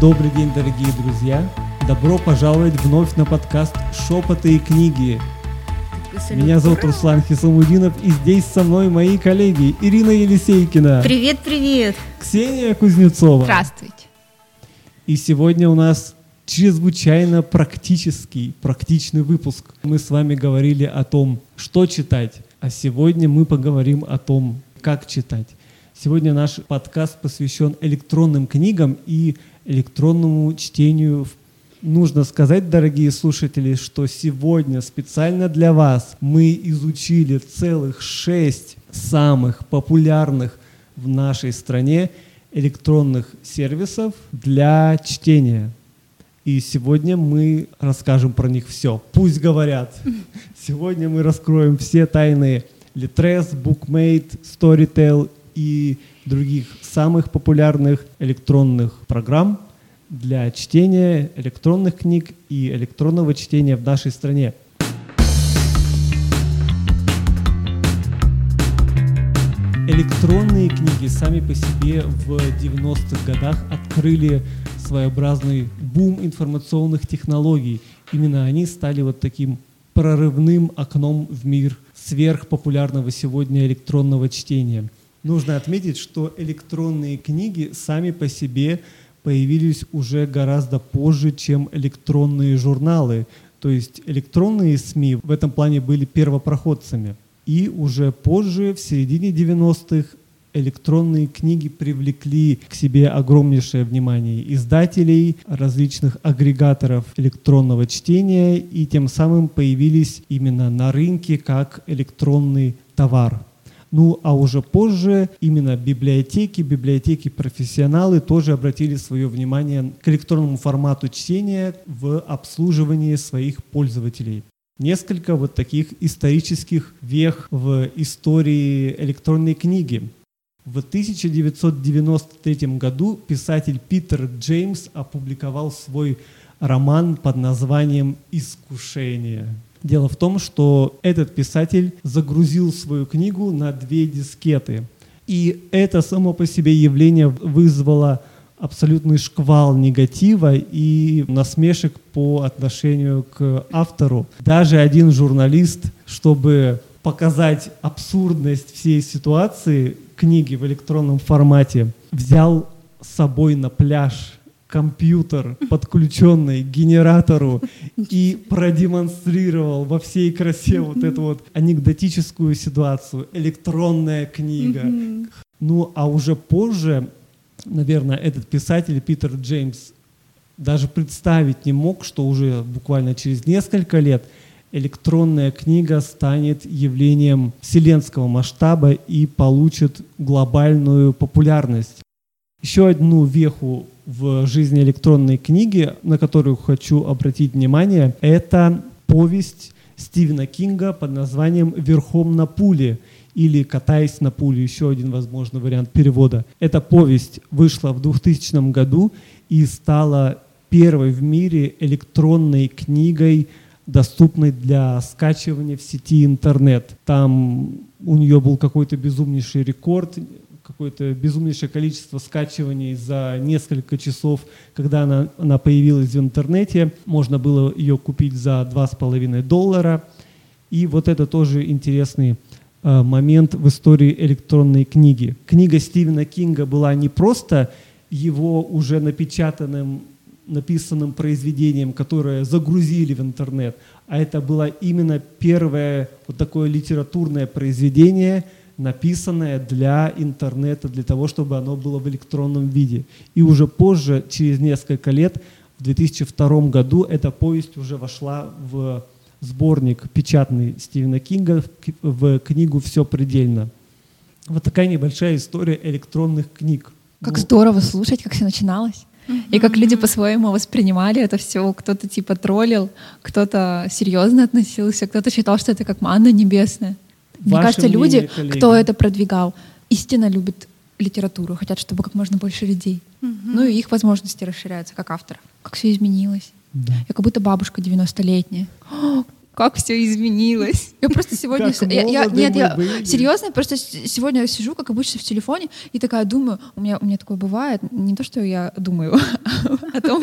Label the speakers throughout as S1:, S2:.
S1: Добрый день, дорогие друзья! Добро пожаловать вновь на подкаст «Шепоты и книги». Меня зовут Руслан Хисамудинов, и здесь со мной мои коллеги Ирина Елисейкина.
S2: Привет, привет.
S1: Ксения Кузнецова.
S2: Здравствуйте.
S1: И сегодня у нас чрезвычайно практический, практичный выпуск. Мы с вами говорили о том, что читать, а сегодня мы поговорим о том, как читать. Сегодня наш подкаст посвящен электронным книгам и электронному чтению. Нужно сказать, дорогие слушатели, что сегодня специально для вас мы изучили целых шесть самых популярных в нашей стране электронных сервисов для чтения. И сегодня мы расскажем про них все. Пусть говорят. Сегодня мы раскроем все тайны Litres, Bookmate, Storytel и других самых популярных электронных программ для чтения электронных книг и электронного чтения в нашей стране. Электронные книги сами по себе в 90-х годах открыли своеобразный бум информационных технологий. Именно они стали вот таким прорывным окном в мир сверхпопулярного сегодня электронного чтения. Нужно отметить, что электронные книги сами по себе появились уже гораздо позже, чем электронные журналы. То есть электронные СМИ в этом плане были первопроходцами. И уже позже, в середине 90-х, электронные книги привлекли к себе огромнейшее внимание издателей, различных агрегаторов электронного чтения, и тем самым появились именно на рынке как электронный товар. Ну а уже позже именно библиотеки, библиотеки-профессионалы тоже обратили свое внимание к электронному формату чтения в обслуживании своих пользователей несколько вот таких исторических вех в истории электронной книги. В 1993 году писатель Питер Джеймс опубликовал свой роман под названием «Искушение». Дело в том, что этот писатель загрузил свою книгу на две дискеты. И это само по себе явление вызвало абсолютный шквал негатива и насмешек по отношению к автору. Даже один журналист, чтобы показать абсурдность всей ситуации, книги в электронном формате, взял с собой на пляж компьютер, подключенный к генератору, и продемонстрировал во всей красе вот эту вот анекдотическую ситуацию. Электронная книга. Ну, а уже позже, наверное, этот писатель Питер Джеймс даже представить не мог, что уже буквально через несколько лет – электронная книга станет явлением вселенского масштаба и получит глобальную популярность. Еще одну веху в жизни электронной книги, на которую хочу обратить внимание, это повесть Стивена Кинга под названием «Верхом на пуле» или «Катаясь на пуле», еще один возможный вариант перевода. Эта повесть вышла в 2000 году и стала первой в мире электронной книгой доступной для скачивания в сети интернет. Там у нее был какой-то безумнейший рекорд, какое-то безумнейшее количество скачиваний за несколько часов, когда она, она появилась в интернете. Можно было ее купить за 2,5 доллара. И вот это тоже интересный э, момент в истории электронной книги. Книга Стивена Кинга была не просто его уже напечатанным написанным произведением, которое загрузили в интернет, а это было именно первое вот такое литературное произведение, написанное для интернета, для того, чтобы оно было в электронном виде. И уже позже, через несколько лет, в 2002 году, эта повесть уже вошла в сборник печатный Стивена Кинга, в книгу «Все предельно». Вот такая небольшая история электронных книг.
S2: Как ну, здорово слушать, как все начиналось. И как люди по-своему воспринимали это все. Кто-то типа троллил, кто-то серьезно относился, кто-то считал, что это как манна небесная. Ваше Мне кажется, люди, коллеги. кто это продвигал, истинно любят литературу, хотят, чтобы как можно больше людей. Угу. Ну и их возможности расширяются как авторов. Как все изменилось. Да. Я как будто бабушка 90-летняя. как все изменилось. Я просто сегодня... Я, я, нет, я серьезно, просто сегодня сижу, как обычно, в телефоне и такая думаю, у меня, у меня такое бывает, не то, что я думаю о том,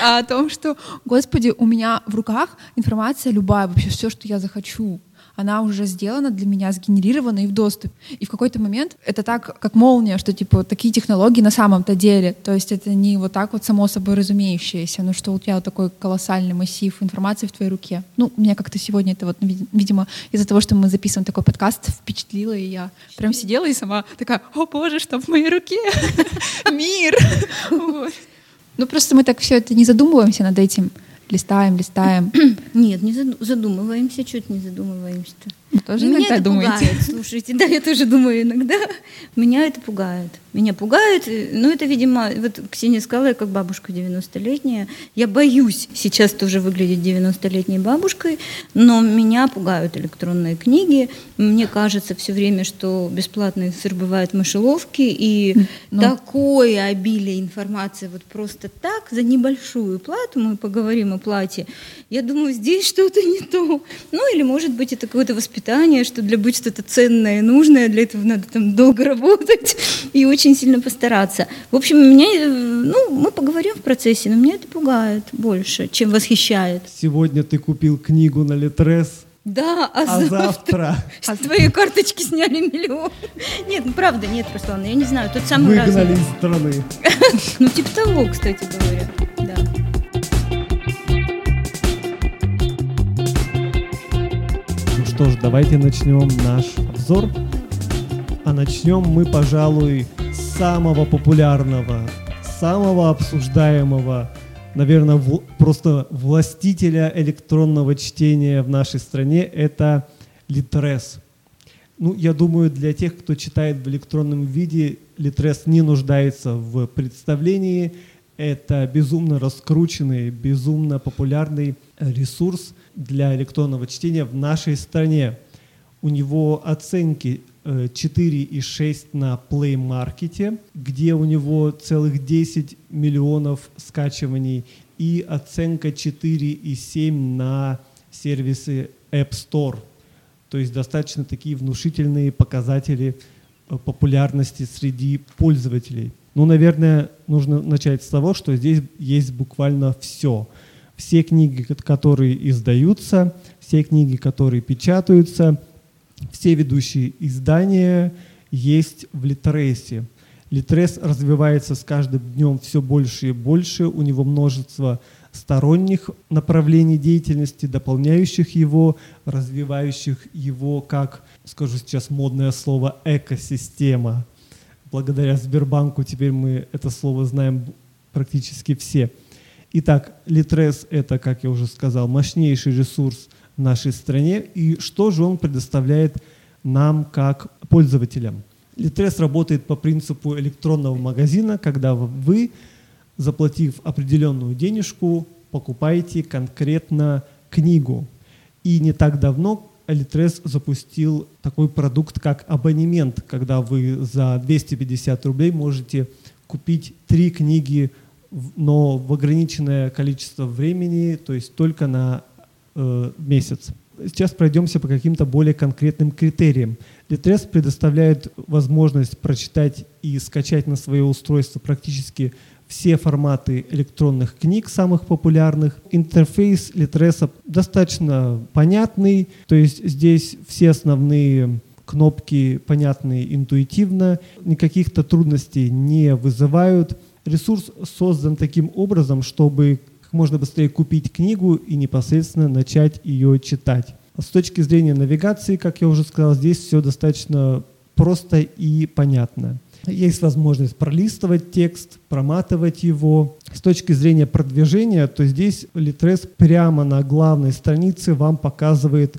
S2: а о том, что, господи, у меня в руках информация любая, вообще все, что я захочу она уже сделана для меня, сгенерирована и в доступе. И в какой-то момент это так, как молния, что типа такие технологии на самом-то деле. То есть это не вот так вот само собой разумеющееся, но что у тебя вот такой колоссальный массив информации в твоей руке. Ну, меня как-то сегодня это вот, видимо, из-за того, что мы записываем такой подкаст, впечатлило, и я прям сидела и сама такая, о боже, что в моей руке? Мир! Ну, просто мы так все это не задумываемся над этим листаем, листаем.
S3: Нет, не задумываемся, чуть не задумываемся-то.
S2: Тоже Меня
S3: это думаете? пугает, слушайте, да, я тоже думаю иногда. Меня это пугает. Меня пугает, ну это, видимо, вот Ксения сказала, я как бабушка 90-летняя. Я боюсь сейчас тоже выглядеть 90-летней бабушкой, но меня пугают электронные книги. Мне кажется все время, что бесплатный сыр бывает в мышеловке, и ну. такое обилие информации вот просто так, за небольшую плату, мы поговорим о плате, я думаю, здесь что-то не то. Ну или, может быть, это какое-то воспитание, что для быть что-то ценное и нужное, для этого надо там долго работать и очень сильно постараться. В общем, меня, ну, мы поговорим в процессе, но меня это пугает больше, чем восхищает.
S1: Сегодня ты купил книгу на Литрес,
S3: да,
S1: а, а завтра, завтра
S3: с твоей карточки сняли миллион. Нет, ну правда, нет, Руслан, я не знаю, тот самый
S1: Выгнали из страны.
S3: Ну, типа того, кстати говоря,
S1: что ж, давайте начнем наш обзор. А начнем мы, пожалуй, с самого популярного, самого обсуждаемого, наверное, в, просто властителя электронного чтения в нашей стране. Это Литрес. Ну, я думаю, для тех, кто читает в электронном виде, Литрес не нуждается в представлении. Это безумно раскрученный, безумно популярный ресурс – для электронного чтения в нашей стране. У него оценки 4,6 э, на Play Market, где у него целых 10 миллионов скачиваний, и оценка 4,7 на сервисы App Store. То есть достаточно такие внушительные показатели э, популярности среди пользователей. Ну, наверное, нужно начать с того, что здесь есть буквально все – все книги, которые издаются, все книги, которые печатаются, все ведущие издания есть в Литресе. Литрес развивается с каждым днем все больше и больше, у него множество сторонних направлений деятельности, дополняющих его, развивающих его как, скажу сейчас модное слово, экосистема. Благодаря Сбербанку теперь мы это слово знаем практически все – Итак, Litres – это, как я уже сказал, мощнейший ресурс в нашей стране. И что же он предоставляет нам как пользователям? Litres работает по принципу электронного магазина, когда вы, заплатив определенную денежку, покупаете конкретно книгу. И не так давно Litres запустил такой продукт, как абонемент, когда вы за 250 рублей можете купить три книги но в ограниченное количество времени, то есть только на э, месяц. Сейчас пройдемся по каким-то более конкретным критериям. Litres предоставляет возможность прочитать и скачать на свое устройство практически все форматы электронных книг, самых популярных. Интерфейс Litres достаточно понятный, то есть здесь все основные кнопки понятны интуитивно, никаких-то трудностей не вызывают. Ресурс создан таким образом, чтобы как можно быстрее купить книгу и непосредственно начать ее читать. С точки зрения навигации, как я уже сказал, здесь все достаточно просто и понятно. Есть возможность пролистывать текст, проматывать его. С точки зрения продвижения, то здесь Litres прямо на главной странице вам показывает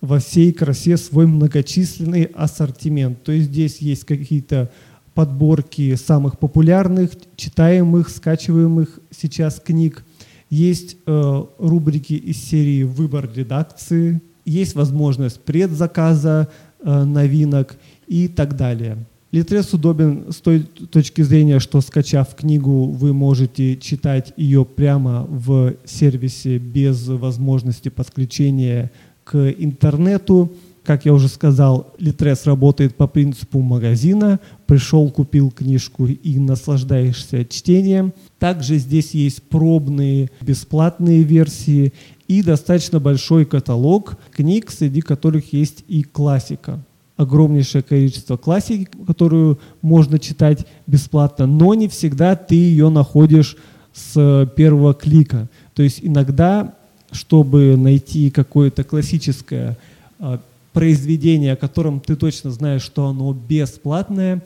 S1: во всей красе свой многочисленный ассортимент. То есть здесь есть какие-то подборки самых популярных, читаемых, скачиваемых сейчас книг. Есть э, рубрики из серии «Выбор редакции», есть возможность предзаказа э, новинок и так далее. Литрес удобен с той точки зрения, что скачав книгу, вы можете читать ее прямо в сервисе без возможности подключения к интернету. Как я уже сказал, Литрес работает по принципу магазина. Пришел, купил книжку и наслаждаешься чтением. Также здесь есть пробные бесплатные версии и достаточно большой каталог книг, среди которых есть и классика. Огромнейшее количество классики, которую можно читать бесплатно, но не всегда ты ее находишь с первого клика. То есть иногда, чтобы найти какое-то классическое а, произведение, о котором ты точно знаешь, что оно бесплатное,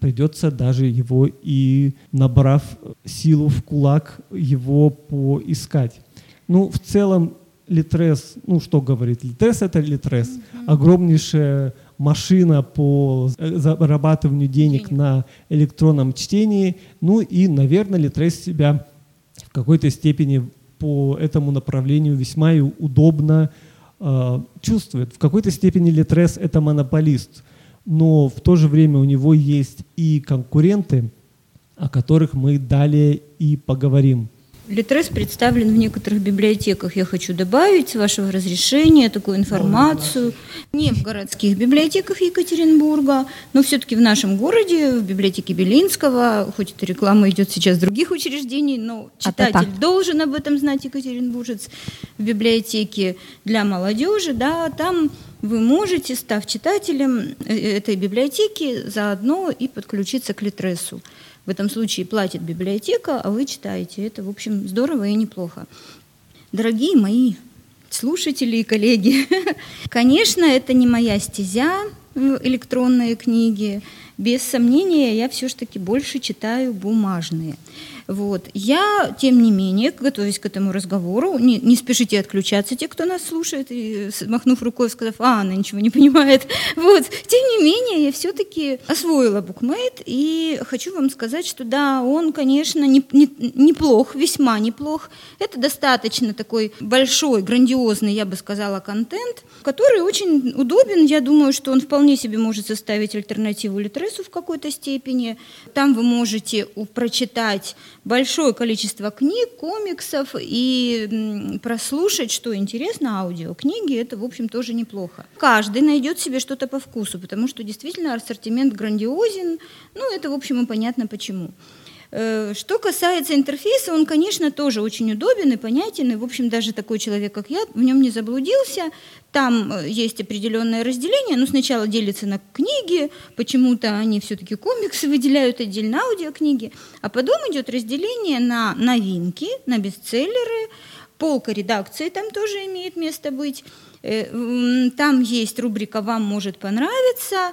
S1: придется даже его и, набрав силу в кулак, его поискать. Ну, в целом, Литрес, ну, что говорит? Литрес — это Литрес. Mm-hmm. Огромнейшая машина по зарабатыванию денег, денег на электронном чтении. Ну и, наверное, Литрес себя в какой-то степени по этому направлению весьма и удобно Э, чувствует. В какой-то степени Литрес это монополист, но в то же время у него есть и конкуренты, о которых мы далее и поговорим.
S3: Литрес представлен в некоторых библиотеках. Я хочу добавить, с вашего разрешения, такую информацию. Не в городских библиотеках Екатеринбурга, но все-таки в нашем городе, в библиотеке Белинского, хоть эта реклама идет сейчас других учреждений, но читатель А-та-та. должен об этом знать, екатеринбуржец, в библиотеке для молодежи, да, там вы можете, став читателем э, этой библиотеки, заодно и подключиться к Литресу. В этом случае платит библиотека, а вы читаете. Это, в общем, здорово и неплохо. Дорогие мои слушатели и коллеги, конечно, это не моя стезя, электронные книги. Без сомнения, я все-таки больше читаю бумажные. Вот. Я, тем не менее, готовясь к этому разговору, не, не спешите отключаться, те, кто нас слушает, и, махнув рукой, сказав, а, она ничего не понимает. Вот. Тем не менее, я все-таки освоила букмейт, и хочу вам сказать, что да, он, конечно, не, не, неплох, весьма неплох. Это достаточно такой большой, грандиозный, я бы сказала, контент, который очень удобен. Я думаю, что он вполне себе может составить альтернативу Литресу в какой-то степени. Там вы можете прочитать большое количество книг, комиксов и прослушать, что интересно, аудиокниги, это, в общем, тоже неплохо. Каждый найдет себе что-то по вкусу, потому что действительно ассортимент грандиозен, ну, это, в общем, и понятно почему. Э, что касается интерфейса, он, конечно, тоже очень удобен и понятен, и, в общем, даже такой человек, как я, в нем не заблудился. Там э, есть определенное разделение, но сначала делится на книги, почему-то они все-таки комиксы выделяют отдельно аудиокниги, а потом идет разделение на новинки, на бестселлеры, полка редакции там тоже имеет место быть, э, там есть рубрика «Вам может понравиться»,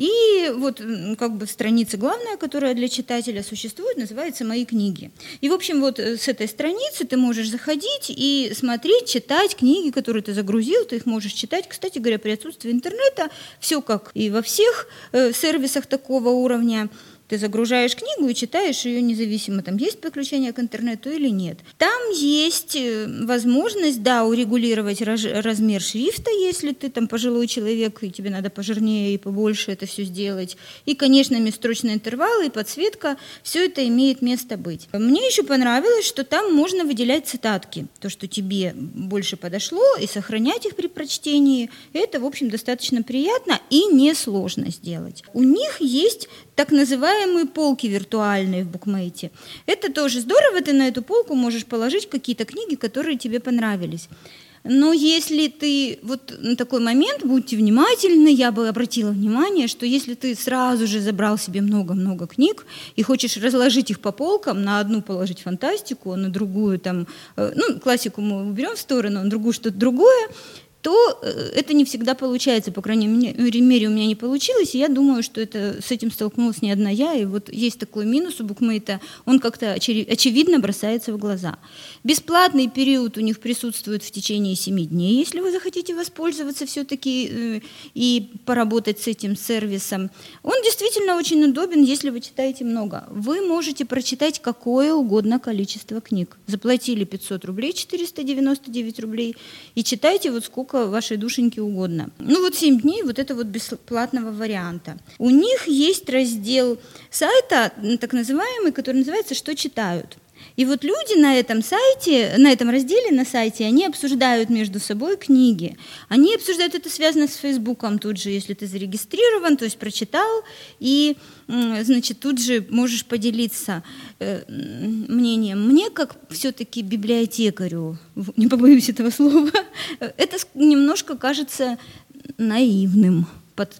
S3: и вот как бы страница главная, которая для читателя существует, называется «Мои книги». И, в общем, вот э, с этой страницы ты можешь заходить и смотреть, читать книги, которые ты загрузил, ты их можешь читать. Кстати говоря, при отсутствии интернета все как и во всех э, сервисах такого уровня – ты загружаешь книгу и читаешь ее независимо, там есть подключение к интернету или нет. Там есть э, возможность, да, урегулировать размер шрифта, если ты там пожилой человек, и тебе надо пожирнее и побольше это все сделать. И, конечно, межстрочные интервалы и подсветка, все это имеет место быть. Мне еще понравилось, что там можно выделять цитатки, то, что тебе больше подошло, и сохранять их при прочтении. Это, в общем, достаточно приятно и несложно сделать. У них есть так называемые полки виртуальные в букмейте. Это тоже здорово, ты на эту полку можешь положить какие-то книги, которые тебе понравились. Но если ты, вот на такой момент, будьте внимательны, я бы обратила внимание, что если ты сразу же забрал себе много-много книг и хочешь разложить их по полкам, на одну положить фантастику, на другую там, э, ну, классику мы уберем в сторону, на другую что-то другое, то э, это не всегда получается, по крайней мере, у меня не получилось, и я думаю, что это, с этим столкнулась не одна я, и вот есть такой минус у букмейта, он как-то очевидно бросается в глаза. Бесплатный период у них присутствует в течение 7 дней, если вы захотите воспользоваться все-таки э, и поработать с этим сервисом. Он действительно очень удобен, если вы читаете много. Вы можете прочитать какое угодно количество книг. Заплатили 500 рублей, 499 рублей, и читайте вот сколько сколько вашей душеньке угодно. Ну вот 7 дней вот это вот бесплатного варианта. У них есть раздел сайта, так называемый, который называется «Что читают?». И вот люди на этом сайте, на этом разделе на сайте, они обсуждают между собой книги. Они обсуждают это связано с Фейсбуком тут же, если ты зарегистрирован, то есть прочитал, и, значит, тут же можешь поделиться э, мнением. Мне, как все-таки библиотекарю, не побоюсь этого слова, это немножко кажется наивным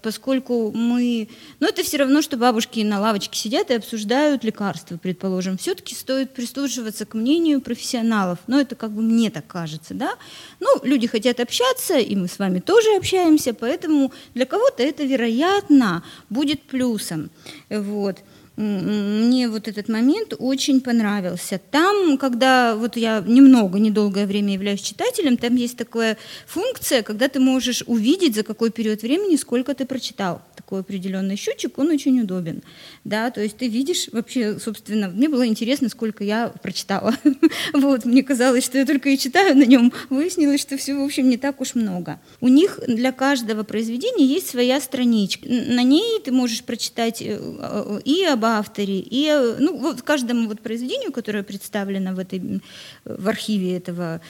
S3: поскольку мы... Ну, это все равно, что бабушки на лавочке сидят и обсуждают лекарства, предположим. Все-таки стоит прислушиваться к мнению профессионалов. Но это как бы мне так кажется, да? Ну, люди хотят общаться, и мы с вами тоже общаемся, поэтому для кого-то это, вероятно, будет плюсом. Вот мне вот этот момент очень понравился. Там, когда вот я немного, недолгое время являюсь читателем, там есть такая функция, когда ты можешь увидеть, за какой период времени сколько ты прочитал. Такой определенный счетчик, он очень удобен. Да, то есть ты видишь вообще, собственно, мне было интересно, сколько я прочитала. Вот, мне казалось, что я только и читаю на нем. Выяснилось, что все, в общем, не так уж много. У них для каждого произведения есть своя страничка. На ней ты можешь прочитать э, э, и об авторе, и э, ну, вот каждому вот произведению, которое представлено в, этой, в архиве этого,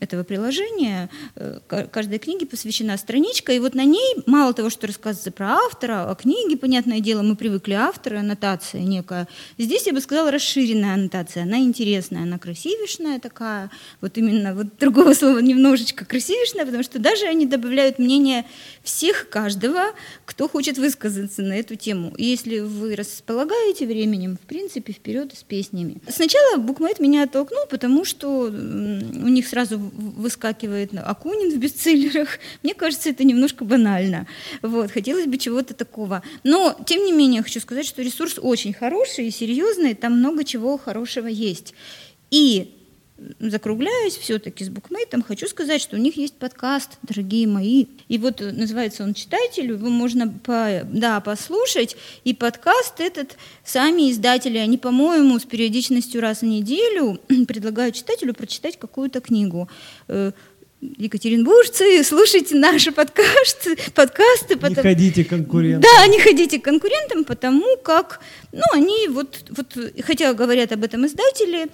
S3: этого приложения, каждой книге посвящена страничка, и вот на ней мало того, что рассказывается про автора, о книге, понятное дело, мы привыкли автора, аннотация некая. Здесь, я бы сказала, расширенная аннотация, она интересная, она красивишная такая, вот именно, вот другого слова немножечко красивишная, потому что даже они добавляют мнение всех, каждого, кто хочет высказаться на эту тему. И если вы располагаете временем, в принципе, вперед с песнями. Сначала букмейт меня оттолкнул, потому что у них сразу выскакивает Акунин в бестселлерах. Мне кажется, это немножко банально. Вот, хотелось бы чего-то такого. Но, тем не менее, хочу сказать, что ресурс очень хороший и серьезный, там много чего хорошего есть. И закругляюсь все-таки с букмейтом, хочу сказать, что у них есть подкаст, дорогие мои. И вот э, называется он «Читатель», его можно по, да, послушать. И подкаст этот сами издатели, они, по-моему, с периодичностью раз в неделю предлагают читателю прочитать какую-то книгу. Екатеринбуржцы, слушайте наши подкасты, подкасты.
S1: Не потому... ходите конкурентам.
S3: Да, не ходите конкурентам, потому как, ну, они вот, вот, хотя говорят об этом издатели,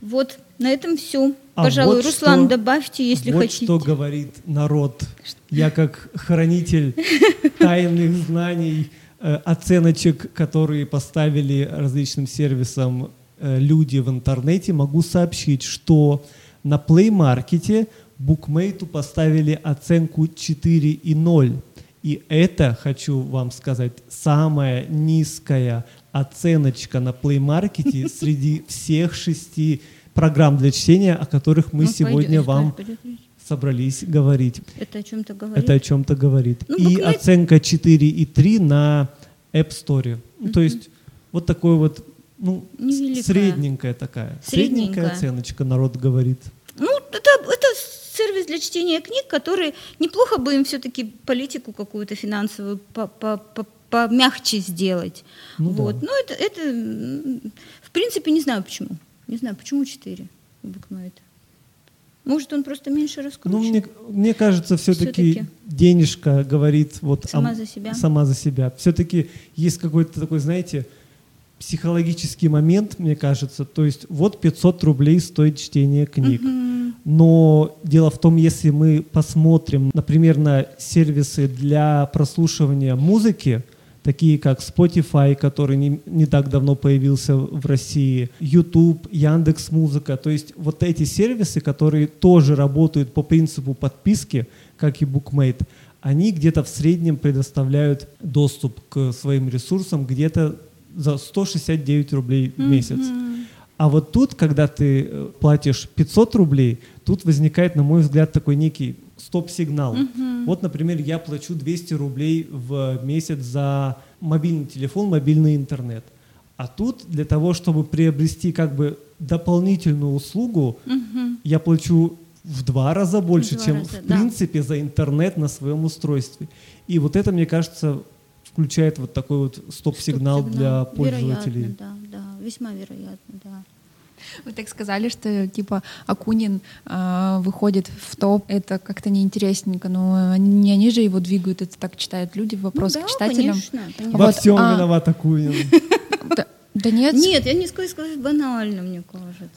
S3: вот на этом все. А Пожалуй, вот Руслан, что, добавьте, если
S1: вот
S3: хотите.
S1: что говорит народ. Я как хранитель тайных знаний, э, оценочек, которые поставили различным сервисам э, люди в интернете, могу сообщить, что на Play Market букмейту поставили оценку 4,0. И это, хочу вам сказать, самая низкая оценочка на Play Market среди всех шести программ для чтения, о которых мы ну, сегодня пойдет, вам пойдет. собрались говорить.
S3: Это о чем-то говорит.
S1: Это о чем-то говорит. Ну, и букмет... оценка 4,3 на App Store. Mm-hmm. То есть вот такой вот ну, средненькая такая. Средненькая. средненькая оценочка, народ говорит.
S3: Ну, это, это сервис для чтения книг, который неплохо бы им все-таки политику какую-то финансовую по, по, по, помягче сделать. Ну, вот. да. Ну, это, это, в принципе, не знаю почему. Не знаю, почему 4 букмейт? Может, он просто меньше раскручен?
S1: Ну, мне, мне кажется, все-таки все денежка говорит вот
S3: сама о, за себя.
S1: Сама за себя. Все-таки есть какой-то такой, знаете, психологический момент, мне кажется. То есть вот 500 рублей стоит чтение книг. Угу. Но дело в том, если мы посмотрим, например, на сервисы для прослушивания музыки, такие как Spotify, который не, не так давно появился в России, YouTube, Яндекс Музыка. То есть вот эти сервисы, которые тоже работают по принципу подписки, как и Bookmate, они где-то в среднем предоставляют доступ к своим ресурсам где-то за 169 рублей в месяц. Mm-hmm. А вот тут, когда ты э, платишь 500 рублей, тут возникает, на мой взгляд, такой некий стоп-сигнал. Угу. Вот, например, я плачу 200 рублей в месяц за мобильный телефон, мобильный интернет. А тут для того, чтобы приобрести как бы дополнительную услугу, угу. я плачу в два раза больше, два чем раза, в да. принципе за интернет на своем устройстве. И вот это, мне кажется, включает вот такой вот стоп-сигнал, стоп для пользователей.
S3: Вероятно, да, весьма вероятно, да.
S2: Вы так сказали, что типа Акунин э, выходит в топ, это как-то неинтересненько, но не они же его двигают, это так читают люди, вопрос
S3: ну, да,
S2: к читателям.
S3: Конечно, конечно.
S1: Во
S2: Вот,
S1: всем
S2: а-
S1: виноват Акунин.
S2: Да, нет.
S3: Нет, я не скажу сказать банально, мне кажется.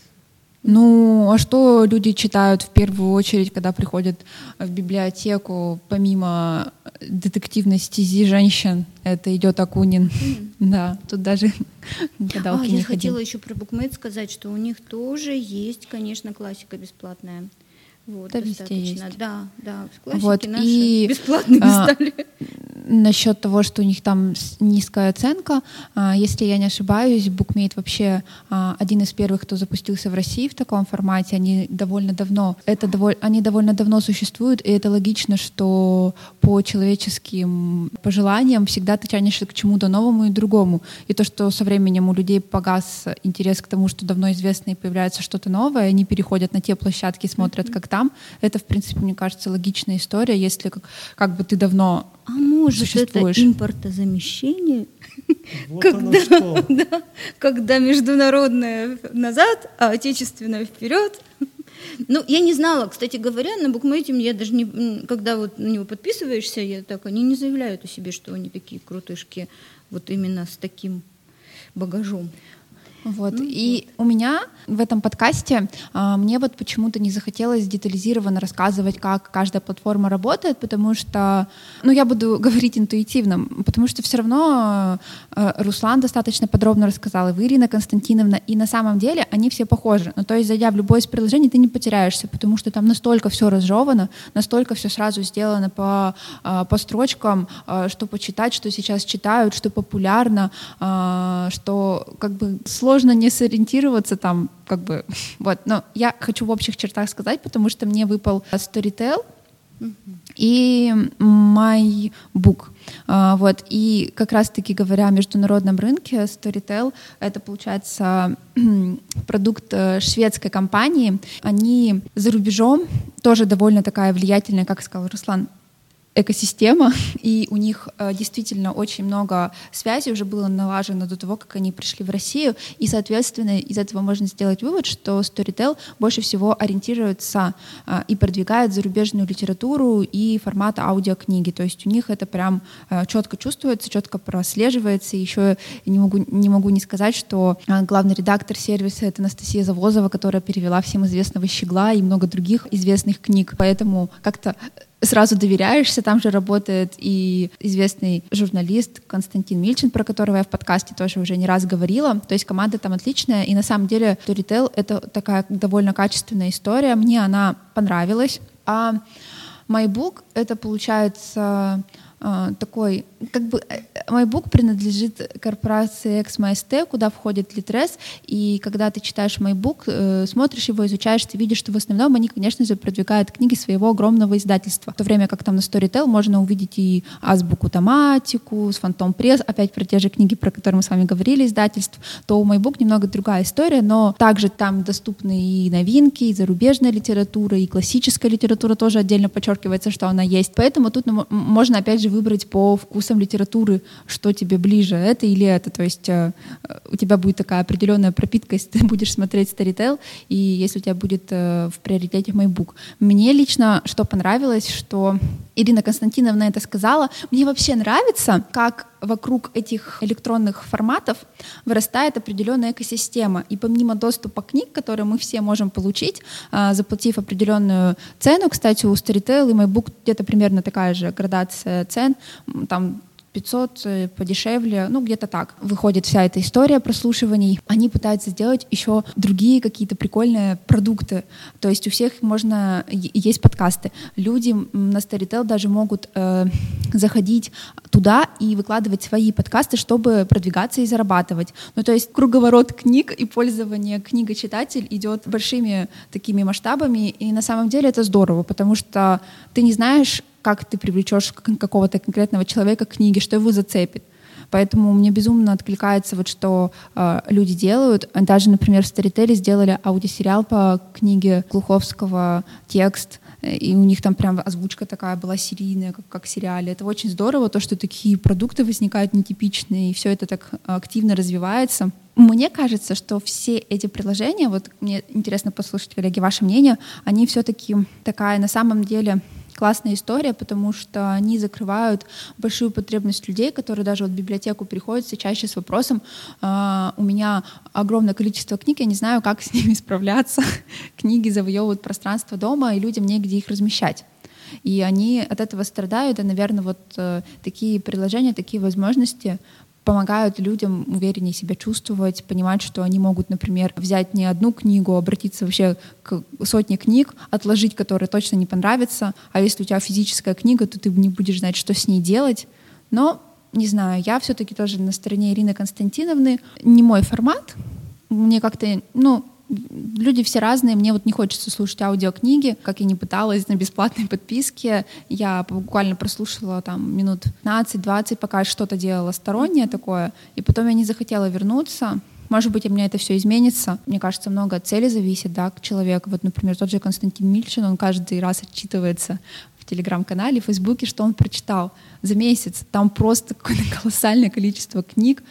S2: Ну, а что люди читают в первую очередь, когда приходят в библиотеку, помимо детективной стези женщин? Это идет Акунин. Да, тут даже гадалки
S3: а,
S2: не
S3: я
S2: ходил.
S3: хотела еще про букмейт сказать, что у них тоже есть, конечно, классика бесплатная. Вот,
S2: Да,
S3: достаточно.
S2: есть.
S3: Да, да, классики
S2: Вот,
S3: наши
S2: и,
S3: бесплатными
S2: а,
S3: стали.
S2: Насчет того, что у них там низкая оценка, а, если я не ошибаюсь, Букмейт вообще а, один из первых, кто запустился в России в таком формате. Они довольно давно, это доволь, они довольно давно существуют, и это логично, что по человеческим пожеланиям всегда ты тянешься к чему-то новому и другому. И то, что со временем у людей погас интерес к тому, что давно известно и появляется что-то новое, они переходят на те площадки, смотрят, как там. Это, в принципе, мне кажется, логичная история, если как, как бы ты давно
S3: А может,
S2: существуешь.
S3: это импортозамещение?
S1: Вот
S3: Когда, да, когда международное назад, а отечественное вперед. Ну, я не знала, кстати говоря, на букмейте я даже не, когда вот на него подписываешься, я так, они не заявляют о себе, что они такие крутышки, вот именно с таким багажом.
S2: Вот.
S3: Ну,
S2: и у меня в этом подкасте а, мне вот почему-то не захотелось детализированно рассказывать, как каждая платформа работает, потому что, ну, я буду говорить интуитивно, потому что все равно э, Руслан достаточно подробно рассказал, и вы, Ирина Константиновна, и на самом деле они все похожи. Ну, то есть, зайдя в любое из приложений, ты не потеряешься, потому что там настолько все разжевано, настолько все сразу сделано по, а, по строчкам, а, что почитать, что сейчас читают, что популярно, а, что как бы сложно не сориентироваться там, как бы, вот. Но я хочу в общих чертах сказать, потому что мне выпал Storytel, и MyBook. А, Вот. И как раз-таки говоря о международном рынке, Storytel — это, получается, продукт э, шведской компании. Они за рубежом тоже довольно такая влиятельная, как сказал Руслан, экосистема, и у них э, действительно очень много связей уже было налажено до того, как они пришли в Россию, и, соответственно, из этого можно сделать вывод, что Storytel больше всего ориентируется э, и продвигает зарубежную литературу и формат аудиокниги, то есть у них это прям э, четко чувствуется, четко прослеживается, еще не могу, не могу не сказать, что э, главный редактор сервиса — это Анастасия Завозова, которая перевела всем известного «Щегла» и много других известных книг, поэтому как-то сразу доверяешься. Там же работает и известный журналист Константин Мильчин, про которого я в подкасте тоже уже не раз говорила. То есть команда там отличная. И на самом деле Storytel — это такая довольно качественная история. Мне она понравилась. А MyBook — это, получается, такой, как бы э, MyBook принадлежит корпорации XMST, куда входит Litres, и когда ты читаешь MyBook, э, смотришь его, изучаешь, ты видишь, что в основном они, конечно же, продвигают книги своего огромного издательства. В то время как там на Storytel можно увидеть и азбуку Томатику, с Фантом Пресс, опять про те же книги, про которые мы с вами говорили, издательств, то у MyBook немного другая история, но также там доступны и новинки, и зарубежная литература, и классическая литература тоже отдельно подчеркивается, что она есть. Поэтому тут ну, можно, опять же, выбрать по вкусам литературы, что тебе ближе, это или это. То есть э, у тебя будет такая определенная пропитка, ты будешь смотреть Storytel, и если у тебя будет э, в приоритете MyBook. Мне лично что понравилось, что Ирина Константиновна это сказала, мне вообще нравится, как вокруг этих электронных форматов вырастает определенная экосистема. И помимо доступа книг, которые мы все можем получить, а, заплатив определенную цену, кстати, у Storytel и MyBook где-то примерно такая же градация цен, там 500 э, подешевле, ну где-то так. Выходит вся эта история прослушиваний. Они пытаются сделать еще другие какие-то прикольные продукты. То есть у всех можно есть подкасты. Люди на Storytel даже могут э, заходить туда и выкладывать свои подкасты, чтобы продвигаться и зарабатывать. Ну то есть круговорот книг и пользование книга-читатель идет большими такими масштабами, и на самом деле это здорово, потому что ты не знаешь, как ты привлечешь какого-то конкретного человека к книге, что его зацепит. Поэтому мне безумно откликается вот что э, люди делают. Даже, например, в Старителе сделали аудиосериал по книге Глуховского «Текст». и у них там прям озвучка такая была серийная, как, как в сериале. Это очень здорово, то, что такие продукты возникают нетипичные, и все это так активно развивается. Мне кажется, что все эти приложения, вот мне интересно послушать, коллеги, ваше мнение, они все-таки такая на самом деле классная история, потому что они закрывают большую потребность людей, которые даже вот в библиотеку приходят чаще с вопросом, э, у меня огромное количество книг, я не знаю, как с ними справляться. Книги завоевывают пространство дома, и людям негде их размещать. И они от этого страдают, и, наверное, вот э, такие приложения, такие возможности помогают людям увереннее себя чувствовать, понимать, что они могут, например, взять не одну книгу, а обратиться вообще к сотне книг, отложить, которые точно не понравятся. А если у тебя физическая книга, то ты не будешь знать, что с ней делать. Но, не знаю, я все-таки тоже на стороне Ирины Константиновны. Не мой формат. Мне как-то, ну, люди все разные, мне вот не хочется слушать аудиокниги, как я не пыталась на бесплатной подписке, я буквально прослушала там минут 15-20, пока что-то делала стороннее такое, и потом я не захотела вернуться, может быть, у меня это все изменится. Мне кажется, много от цели зависит, да, к человеку. Вот, например, тот же Константин Мильчин, он каждый раз отчитывается в телеграм-канале, в фейсбуке, что он прочитал за месяц. Там просто какое-то колоссальное количество книг,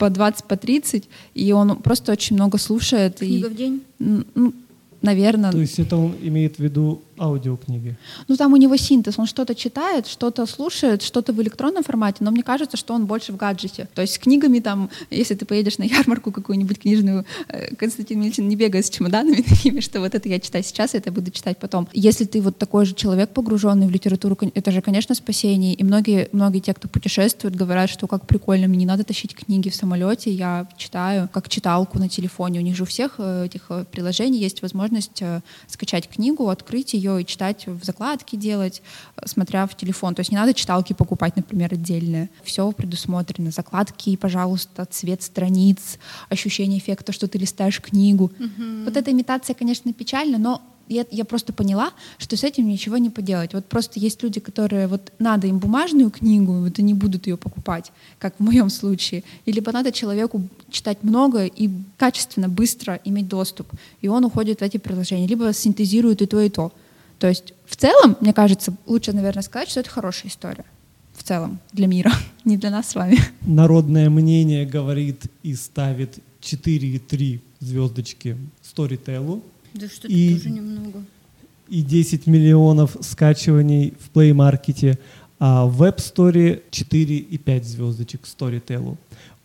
S2: по 20, по 30, и он просто очень много слушает.
S3: Книга и, в день?
S2: Ну, наверное.
S1: То есть это он имеет в виду аудиокниги?
S2: Ну, там у него синтез. Он что-то читает, что-то слушает, что-то в электронном формате, но мне кажется, что он больше в гаджете. То есть с книгами там, если ты поедешь на ярмарку какую-нибудь книжную, э, Константин Мильчин не бегает с чемоданами такими, что вот это я читаю сейчас, это буду читать потом. Если ты вот такой же человек, погруженный в литературу, это же, конечно, спасение. И многие, многие те, кто путешествует, говорят, что как прикольно, мне не надо тащить книги в самолете, я читаю как читалку на телефоне. У них же у всех э, этих э, приложений есть возможность скачать книгу, открыть ее ее и читать в закладке делать, смотря в телефон. То есть не надо читалки покупать, например, отдельные. Все предусмотрено. Закладки, пожалуйста, цвет страниц, ощущение эффекта, что ты листаешь книгу. Угу. Вот эта имитация, конечно, печальна, но я, я просто поняла, что с этим ничего не поделать. Вот просто есть люди, которые вот надо им бумажную книгу, вот они будут ее покупать, как в моем случае. И либо надо человеку читать много и качественно, быстро иметь доступ. И он уходит в эти приложения. Либо синтезирует и то, и то. То есть в целом, мне кажется, лучше, наверное, сказать, что это хорошая история. В целом, для мира, не для нас с вами.
S1: Народное мнение говорит и ставит 4,3 звездочки Storytel.
S3: Да что-то и, тоже немного.
S1: И 10 миллионов скачиваний в Play Market, а в Web Store 4,5 звездочек Storytel.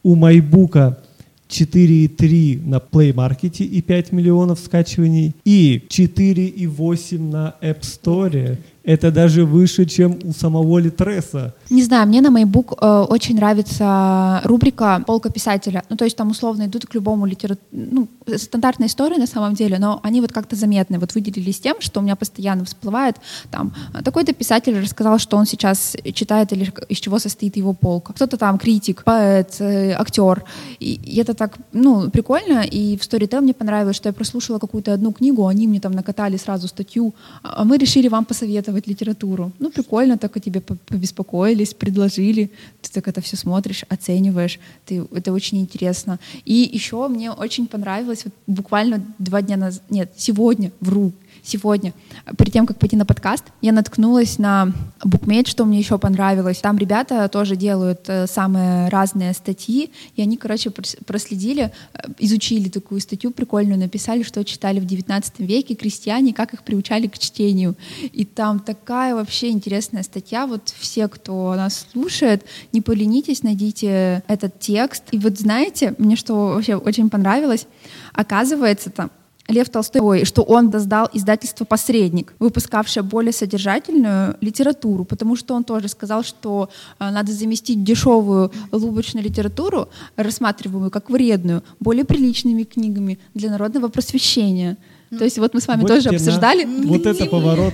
S1: У Майбука 4,3 на Play Market и 5 миллионов скачиваний, и 4,8 на App Store это даже выше, чем у самого Литреса.
S2: Не знаю, мне на MyBook э, очень нравится рубрика «Полка писателя». Ну, то есть там условно идут к любому литературу... Ну, стандартная история на самом деле, но они вот как-то заметны. Вот выделились тем, что у меня постоянно всплывает там такой-то писатель рассказал, что он сейчас читает или из чего состоит его полка. Кто-то там критик, поэт, э, актер. И, и это так, ну, прикольно. И в Storytel мне понравилось, что я прослушала какую-то одну книгу, они мне там накатали сразу статью, а мы решили вам посоветовать рассказывать литературу. Ну, прикольно, так о тебе побеспокоились, предложили. Ты так это все смотришь, оцениваешь. Ты, это очень интересно. И еще мне очень понравилось, вот буквально два дня назад, нет, сегодня, вру, сегодня, перед тем, как пойти на подкаст, я наткнулась на букмейт, что мне еще понравилось. Там ребята тоже делают э, самые разные статьи, и они, короче, проследили, э, изучили такую статью прикольную, написали, что читали в 19 веке крестьяне, как их приучали к чтению. И там такая вообще интересная статья. Вот все, кто нас слушает, не поленитесь, найдите этот текст. И вот знаете, мне что вообще очень понравилось, оказывается, там Лев Толстой, что он создал издательство «Посредник», выпускавшее более содержательную литературу, потому что он тоже сказал, что э, надо заместить дешевую лубочную литературу, рассматриваемую как вредную, более приличными книгами для народного просвещения. То есть вот мы с вами вот тоже обсуждали.
S1: Вот это поворот.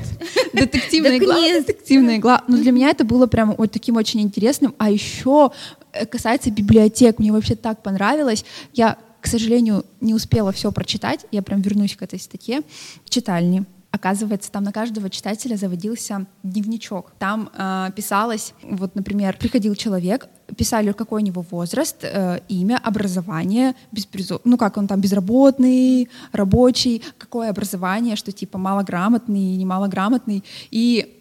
S2: Детективная игла. Детективная игла. Но для меня это было прям вот таким очень интересным. А еще э, касается библиотек. Мне вообще так понравилось. Я к сожалению, не успела все прочитать. Я прям вернусь к этой статье. Читальни. Оказывается, там на каждого читателя заводился дневничок. Там э, писалось, вот, например, приходил человек, писали, какой у него возраст, э, имя, образование, беспризо... ну как он там, безработный, рабочий, какое образование, что типа малограмотный, немалограмотный. И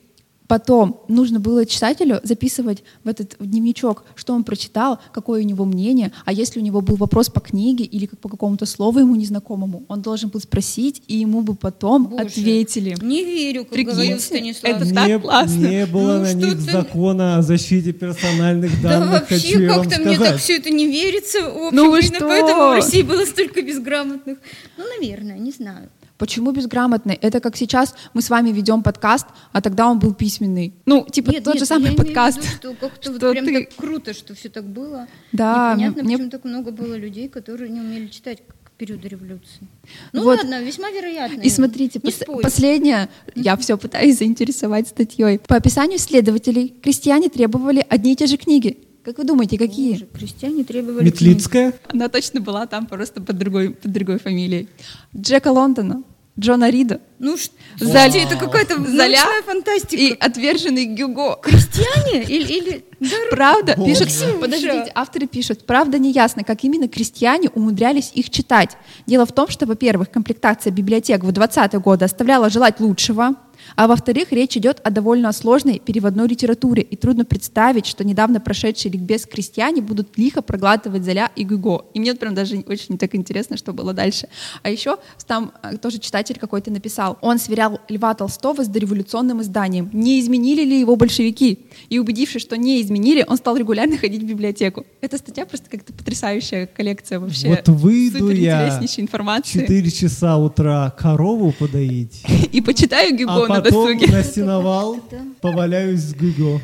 S2: Потом нужно было читателю записывать в этот дневничок, что он прочитал, какое у него мнение, а если у него был вопрос по книге или по какому-то слову ему незнакомому, он должен был спросить, и ему бы потом
S3: Боже,
S2: ответили.
S3: Не верю, как
S2: Прикиньте,
S3: говорил Станислав.
S2: это
S1: не,
S2: так классно.
S1: не было
S3: Ну,
S1: на них
S3: что-то-
S1: закона о защите персональных
S3: Да
S1: данных, хочу
S3: вообще как-то мне так все это не верится. В общем,
S2: Ну вы
S3: именно
S2: что?
S3: поэтому в России было столько безграмотных. Ну, наверное, не знаю.
S2: Почему безграмотный? Это как сейчас мы с вами ведем подкаст, а тогда он был письменный. Ну, типа
S3: Нет,
S2: тот
S3: нет,
S2: же самый
S3: я имею в
S2: подкаст.
S3: виду, что как-то вот прям
S2: ты-
S3: так круто, что все так было.
S2: Да,
S3: Непонятно,
S2: мне-
S3: почему так много было людей, которые не умели читать к периоду революции. Ну
S2: Вот.
S3: ладно, весьма вероятно.
S2: И смотрите, пос- последнее, я все пытаюсь заинтересовать статьей. По описанию исследователей, крестьяне требовали одни и те же книги. Как вы думаете, какие?
S3: Боже, крестьяне требовали
S1: Метлицкая?
S2: Она точно была там просто под другой, под другой фамилией. Джека Лондона, Джона Рида.
S3: Ну что,
S2: Золя-
S3: это какая-то
S2: Золя
S3: научная фантастика.
S2: и отверженный Гюго.
S3: Крестьяне или, или... Да,
S2: Правда?
S1: Боже.
S2: Пишут, подождите, авторы пишут, правда неясно, как именно крестьяне умудрялись их читать. Дело в том, что, во-первых, комплектация библиотек в 20-е годы оставляла желать лучшего, а во-вторых, речь идет о довольно сложной переводной литературе, и трудно представить, что недавно прошедшие ликбез крестьяне будут лихо проглатывать Золя и Гюго. И мне прям даже очень так интересно, что было дальше. А еще там э, тоже читатель какой-то написал, он сверял Льва Толстого с дореволюционным изданием. Не изменили ли его большевики? И убедившись, что не изменили, он стал регулярно ходить в библиотеку. Эта статья просто как-то потрясающая коллекция вообще.
S1: Вот выйду я
S2: информации.
S1: 4 часа утра корову подоить,
S2: И почитаю Гюго
S1: а потом
S2: досуге.
S1: на сеновал поваляюсь с Гуго.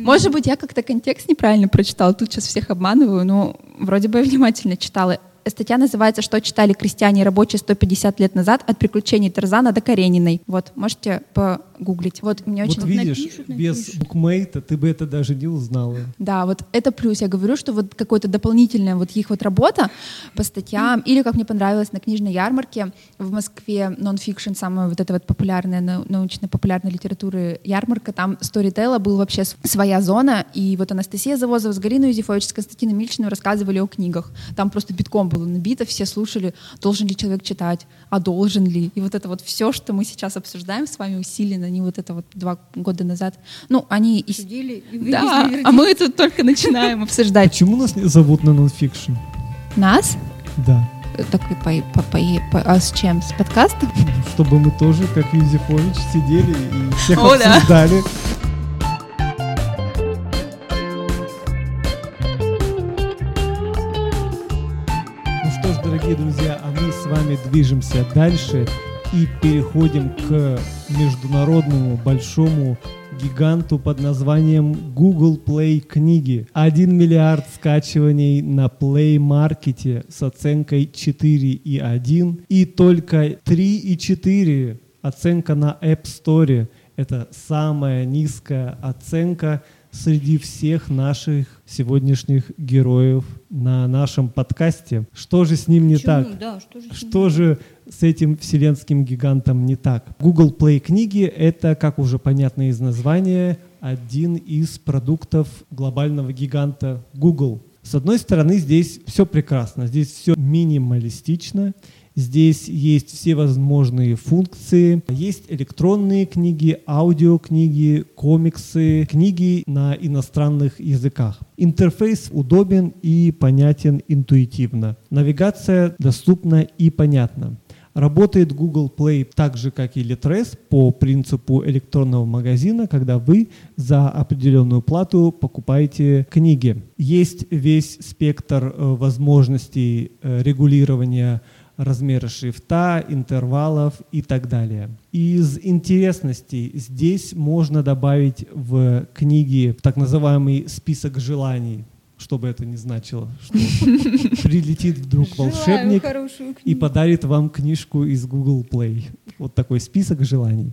S2: Может быть, я как-то контекст неправильно прочитала. Тут сейчас всех обманываю, но вроде бы я внимательно читала. Статья называется «Что читали крестьяне и рабочие 150 лет назад от приключений Тарзана до Карениной». Вот, можете погуглить. Вот, мне
S1: Вот
S2: очень...
S1: видишь,
S3: напишут,
S1: без
S3: напишут.
S1: букмейта ты бы это даже не узнала.
S2: Да, вот это плюс. Я говорю, что вот какое-то дополнительная вот их вот работа по статьям, или как мне понравилось на книжной ярмарке в Москве нон-фикшн, самая вот эта вот популярная нау- научно-популярная литературы ярмарка, там сторителла был вообще своя зона, и вот Анастасия Завозова с Галиной Юзефович, с Константином Мильчиным рассказывали о книгах. Там просто битком было набито, все слушали, должен ли человек читать, а должен ли. И вот это вот все, что мы сейчас обсуждаем с вами усиленно, не вот это вот два года назад. Ну, они... и с-
S3: Судили и вывезли
S2: да,
S3: вердикт.
S2: а мы тут только начинаем обсуждать.
S1: Почему нас не зовут на нонфикшн?
S2: Нас?
S1: Да.
S2: Так и по, по- по- по- а с чем? С подкастом?
S1: Чтобы мы тоже, как Юзефович, сидели и всех
S2: О, да.
S1: обсуждали. Ну дорогие друзья, а мы с вами движемся дальше и переходим к международному большому гиганту под названием Google Play книги. 1 миллиард скачиваний на Play Market с оценкой 4,1 и только 3,4 оценка на App Store. Это самая низкая оценка среди всех наших сегодняшних героев на нашем подкасте. Что же с ним не
S3: Почему?
S1: так?
S3: Да, что же с
S1: Что же с этим вселенским гигантом не так? Google Play книги — это, как уже понятно из названия, один из продуктов глобального гиганта Google. С одной стороны, здесь все прекрасно, здесь все минималистично, здесь есть все возможные функции, есть электронные книги, аудиокниги, комиксы, книги на иностранных языках. Интерфейс удобен и понятен интуитивно. Навигация доступна и понятна. Работает Google Play так же, как и Litres, по принципу электронного магазина, когда вы за определенную плату покупаете книги. Есть весь спектр э, возможностей э, регулирования размера шрифта, интервалов и так далее. Из интересностей здесь можно добавить в книги так называемый список желаний, что бы это ни значило, что прилетит вдруг волшебник и подарит вам книжку из Google Play. Вот такой список желаний.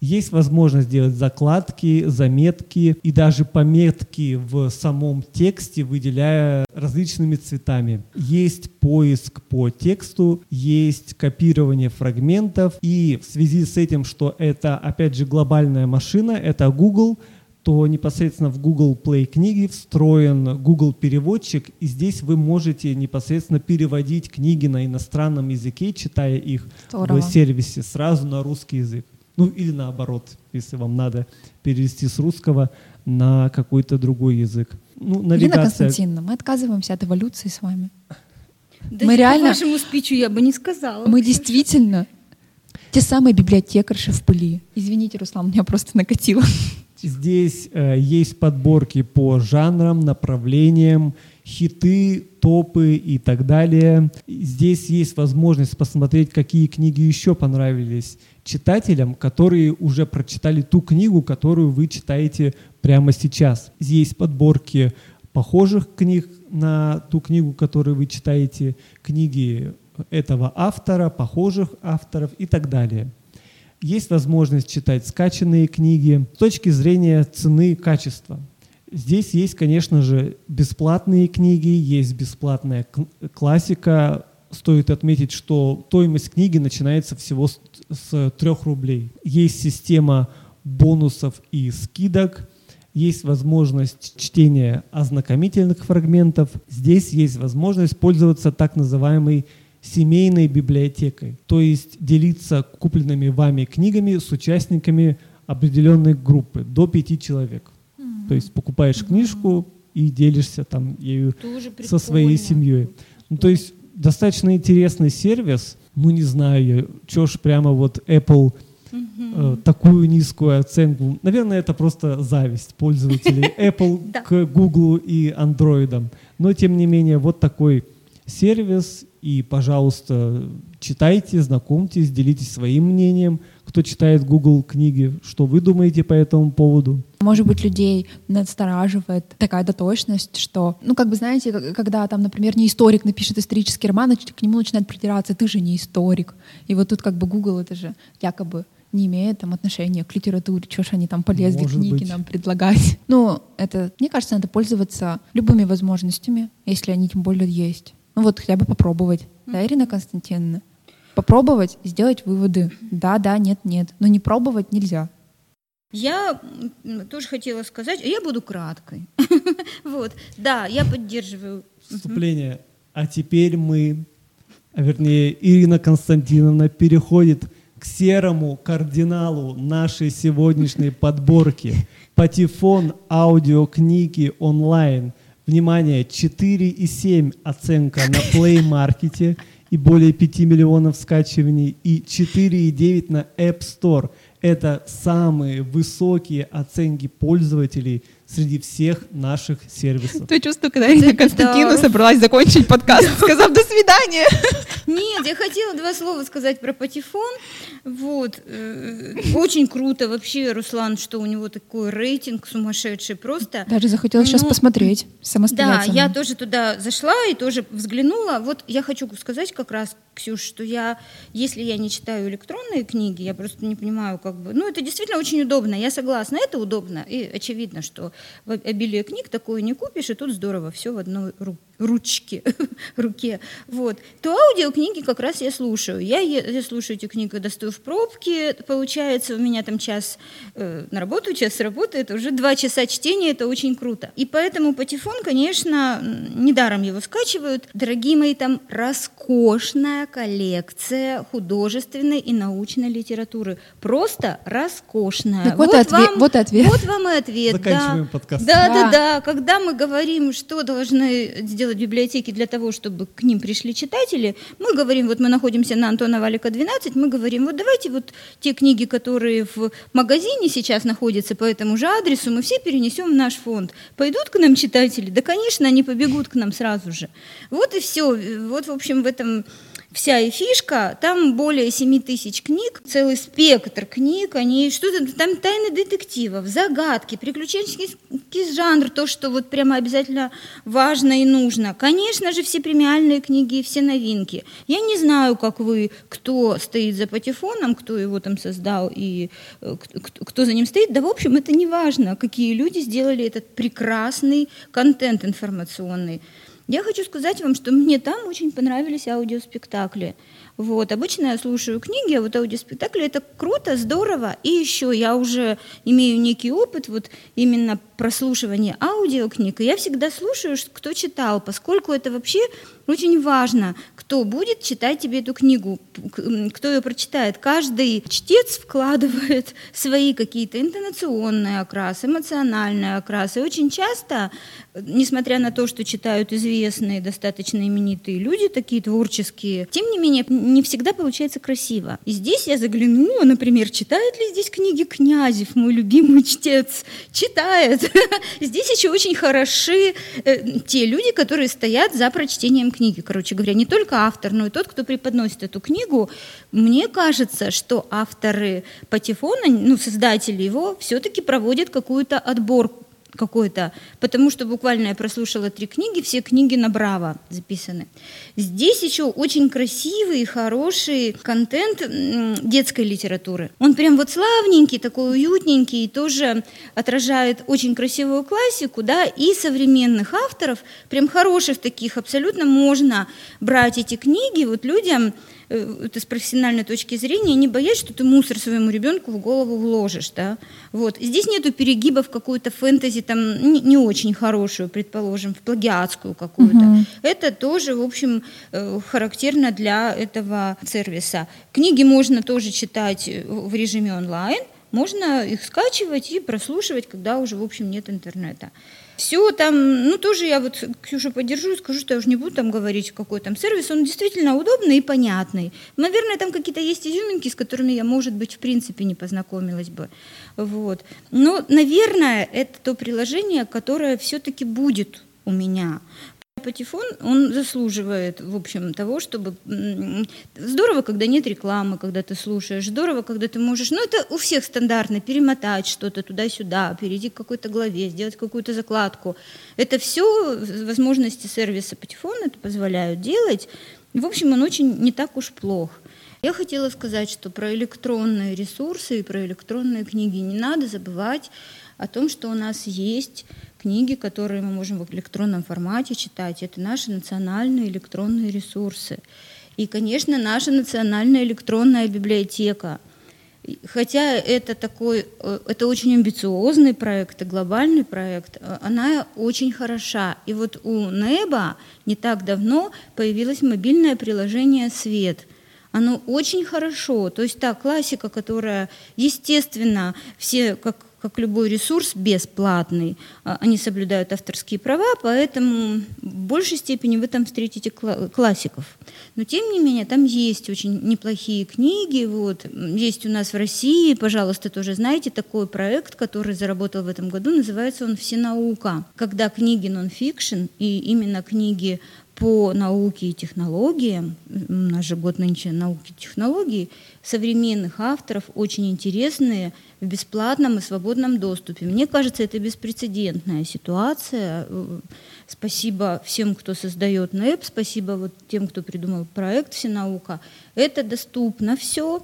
S1: Есть возможность делать закладки, заметки и даже пометки в самом тексте, выделяя различными цветами. Есть поиск по тексту, есть копирование фрагментов, и в связи с этим, что это, опять же, глобальная машина, это Google, то непосредственно в Google Play книги встроен Google переводчик, и здесь вы можете непосредственно переводить книги на иностранном языке, читая их Здорово. в сервисе сразу на русский язык. Ну или наоборот, если вам надо перевести с русского на какой-то другой язык. Ну,
S2: навигация... Ирина Константиновна, мы отказываемся от эволюции с вами.
S3: Да мы реально... По вашему спичу я бы не сказала.
S2: Мы действительно те самые библиотекарши в пыли. Извините, Руслан, меня просто накатило.
S1: Здесь э, есть подборки по жанрам, направлениям, хиты, топы и так далее. Здесь есть возможность посмотреть, какие книги еще понравились читателям, которые уже прочитали ту книгу, которую вы читаете прямо сейчас. Здесь подборки похожих книг на ту книгу, которую вы читаете, книги этого автора, похожих авторов и так далее. Есть возможность читать скачанные книги с точки зрения цены качества. Здесь есть, конечно же, бесплатные книги, есть бесплатная классика. Стоит отметить, что стоимость книги начинается всего с, с 3 рублей. Есть система бонусов и скидок, есть возможность чтения ознакомительных фрагментов. Здесь есть возможность пользоваться так называемой семейной библиотекой, то есть делиться купленными вами книгами с участниками определенной группы, до пяти человек. То есть покупаешь книжку и делишься там ею со своей семьей. Ну, то есть достаточно интересный сервис. Ну, не знаю, я, чё ж прямо вот Apple э, такую низкую оценку. Наверное, это просто зависть пользователей Apple к Google и Android. Но, тем не менее, вот такой сервис. И, пожалуйста, читайте, знакомьтесь, делитесь своим мнением. Кто читает Google книги, что вы думаете по этому поводу?
S2: Может быть, людей настораживает такая доточность, что, ну, как бы, знаете, когда там, например, не историк напишет исторический роман, к нему начинает придираться, ты же не историк. И вот тут как бы Google это же якобы не имеет там отношения к литературе, что ж они там полезли Может книги быть. нам предлагать. Ну, это, мне кажется, надо пользоваться любыми возможностями, если они тем более есть. Ну вот хотя бы попробовать. Да, Ирина Константиновна? Попробовать, сделать выводы. Да, да, нет, нет. Но не пробовать нельзя.
S3: Я тоже хотела сказать, я буду краткой. Вот, да, я поддерживаю.
S1: Вступление. А теперь мы, а вернее, Ирина Константиновна переходит к серому кардиналу нашей сегодняшней подборки. Патефон аудиокниги онлайн. Внимание, 4,7 оценка на Play Market и более 5 миллионов скачиваний и 4,9 на App Store – это самые высокие оценки пользователей среди всех наших сервисов.
S2: То чувство, когда Ирина Константиновна да. собралась закончить подкаст, сказав «до свидания».
S3: Нет, я хотела два слова сказать про Патефон. Вот. Э, очень круто вообще, Руслан, что у него такой рейтинг сумасшедший просто.
S2: Даже захотела сейчас посмотреть самостоятельно.
S3: Да, я тоже туда зашла и тоже взглянула. Вот я хочу сказать как раз, Ксюш, что я, если я не читаю электронные книги, я просто не понимаю, как бы... Ну, это действительно очень удобно, я согласна, это удобно. И очевидно, что обилие книг такое не купишь, и тут здорово, все в одной руке ручки, руке, вот, то аудиокниги как раз я слушаю. Я, я слушаю эти книги, когда стою в пробке, получается, у меня там час э, на работу, час с работы, это уже два часа чтения, это очень круто. И поэтому Патефон, конечно, недаром его скачивают. Дорогие мои, там роскошная коллекция художественной и научной литературы. Просто роскошная.
S2: Так вот, вот, отве- вам, вот ответ.
S3: Вот вам и ответ.
S1: Заканчиваем
S3: да.
S1: подкаст.
S3: Да, да, да, да. Когда мы говорим, что должны сделать делать библиотеки для того, чтобы к ним пришли читатели, мы говорим, вот мы находимся на Антона Валика 12, мы говорим, вот давайте вот те книги, которые в магазине сейчас находятся по этому же адресу, мы все перенесем в наш фонд. Пойдут к нам читатели? Да, конечно, они побегут к нам сразу же. Вот и все. Вот, в общем, в этом вся и фишка. Там более 7 тысяч книг, целый спектр книг, они что-то там тайны детективов, загадки, приключенческие жанр, то, что вот прямо обязательно важно и нужно. Конечно же, все премиальные книги, все новинки. Я не знаю, как вы, кто стоит за патефоном, кто его там создал и э, кто за ним стоит. Да, в общем, это не важно, какие люди сделали этот прекрасный контент информационный. Я хочу сказать вам, что мне там очень понравились аудиоспектакли. Вот. Обычно я слушаю книги, а вот аудиоспектакли это круто, здорово. И еще я уже имею некий опыт вот именно прослушивания аудиокниг. И я всегда слушаю, кто читал, поскольку это вообще очень важно, кто будет читать тебе эту книгу, кто ее прочитает. Каждый чтец вкладывает свои какие-то интонационные окрасы, эмоциональные окрасы. И очень часто, несмотря на то, что читают известные, достаточно именитые люди, такие творческие, тем не менее, не всегда получается красиво. И здесь я заглянула, например, читает ли здесь книги Князев, мой любимый чтец? Читает. Здесь еще очень хороши э, те люди, которые стоят за прочтением книги. Короче говоря, не только автор, но и тот, кто преподносит эту книгу. Мне кажется, что авторы Патефона, ну, создатели его, все-таки проводят какую-то отборку какой-то, потому что буквально я прослушала три книги, все книги на Браво записаны. Здесь еще очень красивый, хороший контент детской литературы. Он прям вот славненький, такой уютненький, и тоже отражает очень красивую классику, да, и современных авторов, прям хороших таких, абсолютно можно брать эти книги вот людям, Это с профессиональной точки зрения, не боясь, что ты мусор своему ребенку в голову вложишь. Да? Вот. Здесь нету перегиба в какую-то фэнтези, там, не, не очень хорошую, предположим, в плагиатскую какую-то. Угу. Это тоже, в общем, э, характерно для этого сервиса. Книги можно тоже читать э, в режиме онлайн, можно их скачивать и прослушивать, когда уже, в общем, нет интернета. Все там, ну тоже я вот Ксюшу поддержу, скажу, что я уже не буду там говорить, какой там сервис, он действительно удобный и понятный. Наверное, там какие-то есть изюминки, с которыми я, может быть, в принципе не познакомилась бы. Вот. Но, наверное, это то приложение, которое все-таки будет у меня. Патефон, он заслуживает, в общем, того, чтобы... Здорово, когда нет рекламы, когда ты слушаешь. Здорово, когда ты можешь... Ну, это у всех стандартно. Перемотать что-то туда-сюда, перейти к какой-то главе, сделать какую-то закладку. Это все возможности сервиса Патефон это позволяют делать. В общем, он очень не так уж плох. Я хотела сказать, что про электронные ресурсы и про электронные книги не надо забывать о том, что у нас есть книги, которые мы можем в электронном формате читать. Это наши национальные электронные ресурсы. И, конечно, наша национальная электронная библиотека. Хотя это такой, э, это очень амбициозный проект, глобальный проект, э, она очень хороша. И вот у НЭБа не так давно появилось мобильное приложение «Свет», оно очень хорошо. То есть та классика, которая, естественно, все, как как любой ресурс, бесплатный. А, они соблюдают авторские права, поэтому в большей степени вы там встретите классиков. Но тем не менее, там есть очень неплохие книги. Вот. Есть у нас в России, пожалуйста, тоже знаете, такой проект, который заработал в этом году, называется он «Всенаука», когда книги нон-фикшн и именно книги по науке и технологиям, у нас же год нынче науки и технологий, современных авторов, очень интересные, в бесплатном и свободном доступе. Мне кажется, это беспрецедентная ситуация. Спасибо всем, кто создает НЭП, спасибо вот тем, кто придумал проект «Всенаука». Это доступно все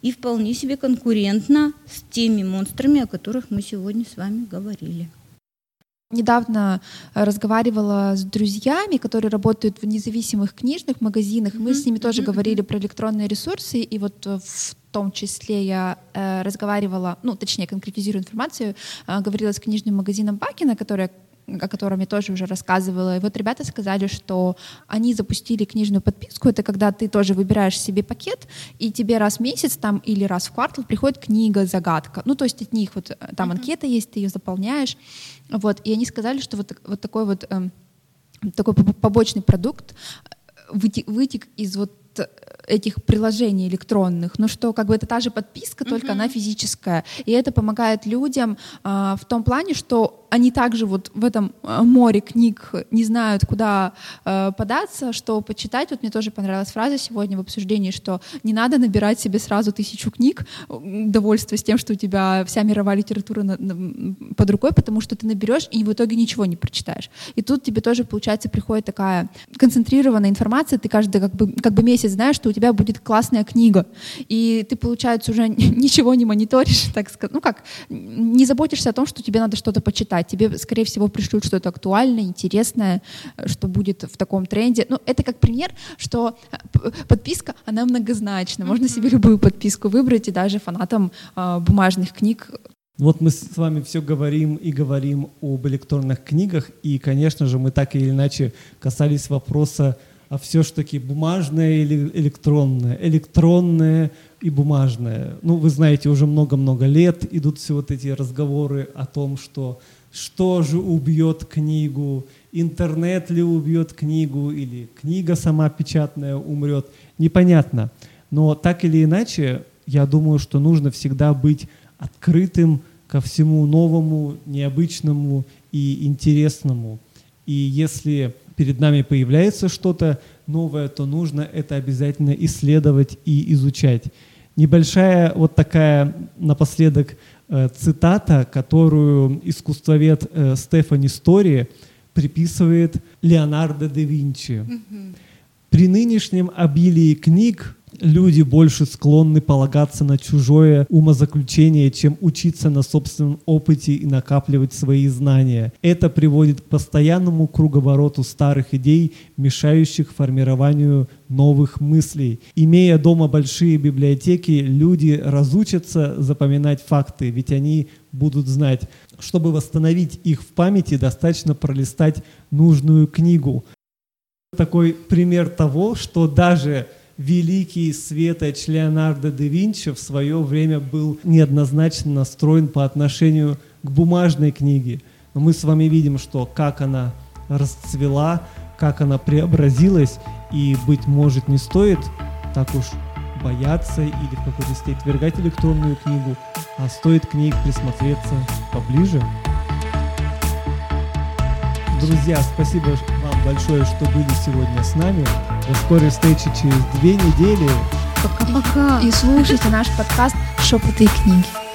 S3: и вполне себе конкурентно с теми монстрами, о которых мы сегодня с вами говорили.
S2: Недавно э, разговаривала с друзьями, которые работают в независимых книжных магазинах. Мы с ними тоже говорили про электронные ресурсы, и вот э, в том числе я э, разговаривала, ну, точнее, конкретизирую информацию, э, говорила с книжным магазином Бакина, который о котором я тоже уже рассказывала. И вот ребята сказали, что они запустили книжную подписку. Это когда ты тоже выбираешь себе пакет, и тебе раз в месяц там или раз в квартал приходит книга-загадка. Ну, то есть от них вот э, там анкета есть, ты ее заполняешь. Вот. И они сказали, что вот, вот такой вот э, такой побочный продукт э, вытек, вытек из вот этих приложений электронных, но что как бы это та же подписка, только uh-huh. она физическая. И это помогает людям а, в том плане, что они также вот в этом а, море книг не знают, куда э, податься, что почитать. Вот мне тоже понравилась фраза сегодня в обсуждении, что не надо набирать себе сразу тысячу книг, довольствуясь тем, что у тебя вся мировая литература на, на, под рукой, потому что ты наберешь и в итоге ничего не прочитаешь. И тут тебе тоже, получается, приходит такая концентрированная информация, ты каждый как бы, как бы месяц знаешь, что у тебя будет классная книга, и ты, получается, уже ничего не мониторишь, так сказать, ну как, не заботишься о том, что тебе надо что-то почитать, тебе, скорее всего, пришлют что-то актуальное, интересное, э, что будет в таком тренде. Ну, это как пример, что э, подписка, она многозначна. Можно себе любую подписку выбрать, и даже фанатам э, бумажных книг
S1: вот мы с вами все говорим и говорим об электронных книгах, и, конечно же, мы так или иначе касались вопроса, а все-таки бумажное или электронное, электронное и бумажное. Ну, вы знаете, уже много-много лет идут все вот эти разговоры о том, что что же убьет книгу, интернет ли убьет книгу, или книга сама печатная умрет, непонятно. Но так или иначе, я думаю, что нужно всегда быть открытым ко всему новому, необычному и интересному. И если перед нами появляется что-то новое, то нужно это обязательно исследовать и изучать. Небольшая вот такая напоследок Э, цитата, которую искусствовед э, Стефани Стори приписывает Леонардо да Винчи. При нынешнем обилии книг люди больше склонны полагаться на чужое умозаключение, чем учиться на собственном опыте и накапливать свои знания. Это приводит к постоянному круговороту старых идей, мешающих формированию новых мыслей. Имея дома большие библиотеки, люди разучатся запоминать факты, ведь они будут знать. Чтобы восстановить их в памяти, достаточно пролистать нужную книгу. Такой пример того, что даже великий светоч Леонардо да Винчи в свое время был неоднозначно настроен по отношению к бумажной книге. Но мы с вами видим, что как она расцвела, как она преобразилась, и, быть может, не стоит так уж бояться или в какой-то степени отвергать электронную книгу, а стоит к ней присмотреться поближе. Друзья, спасибо вам большое, что были сегодня с нами. До скорой встречи через две недели.
S2: Пока-пока. И слушайте наш подкаст «Шепоты и книги».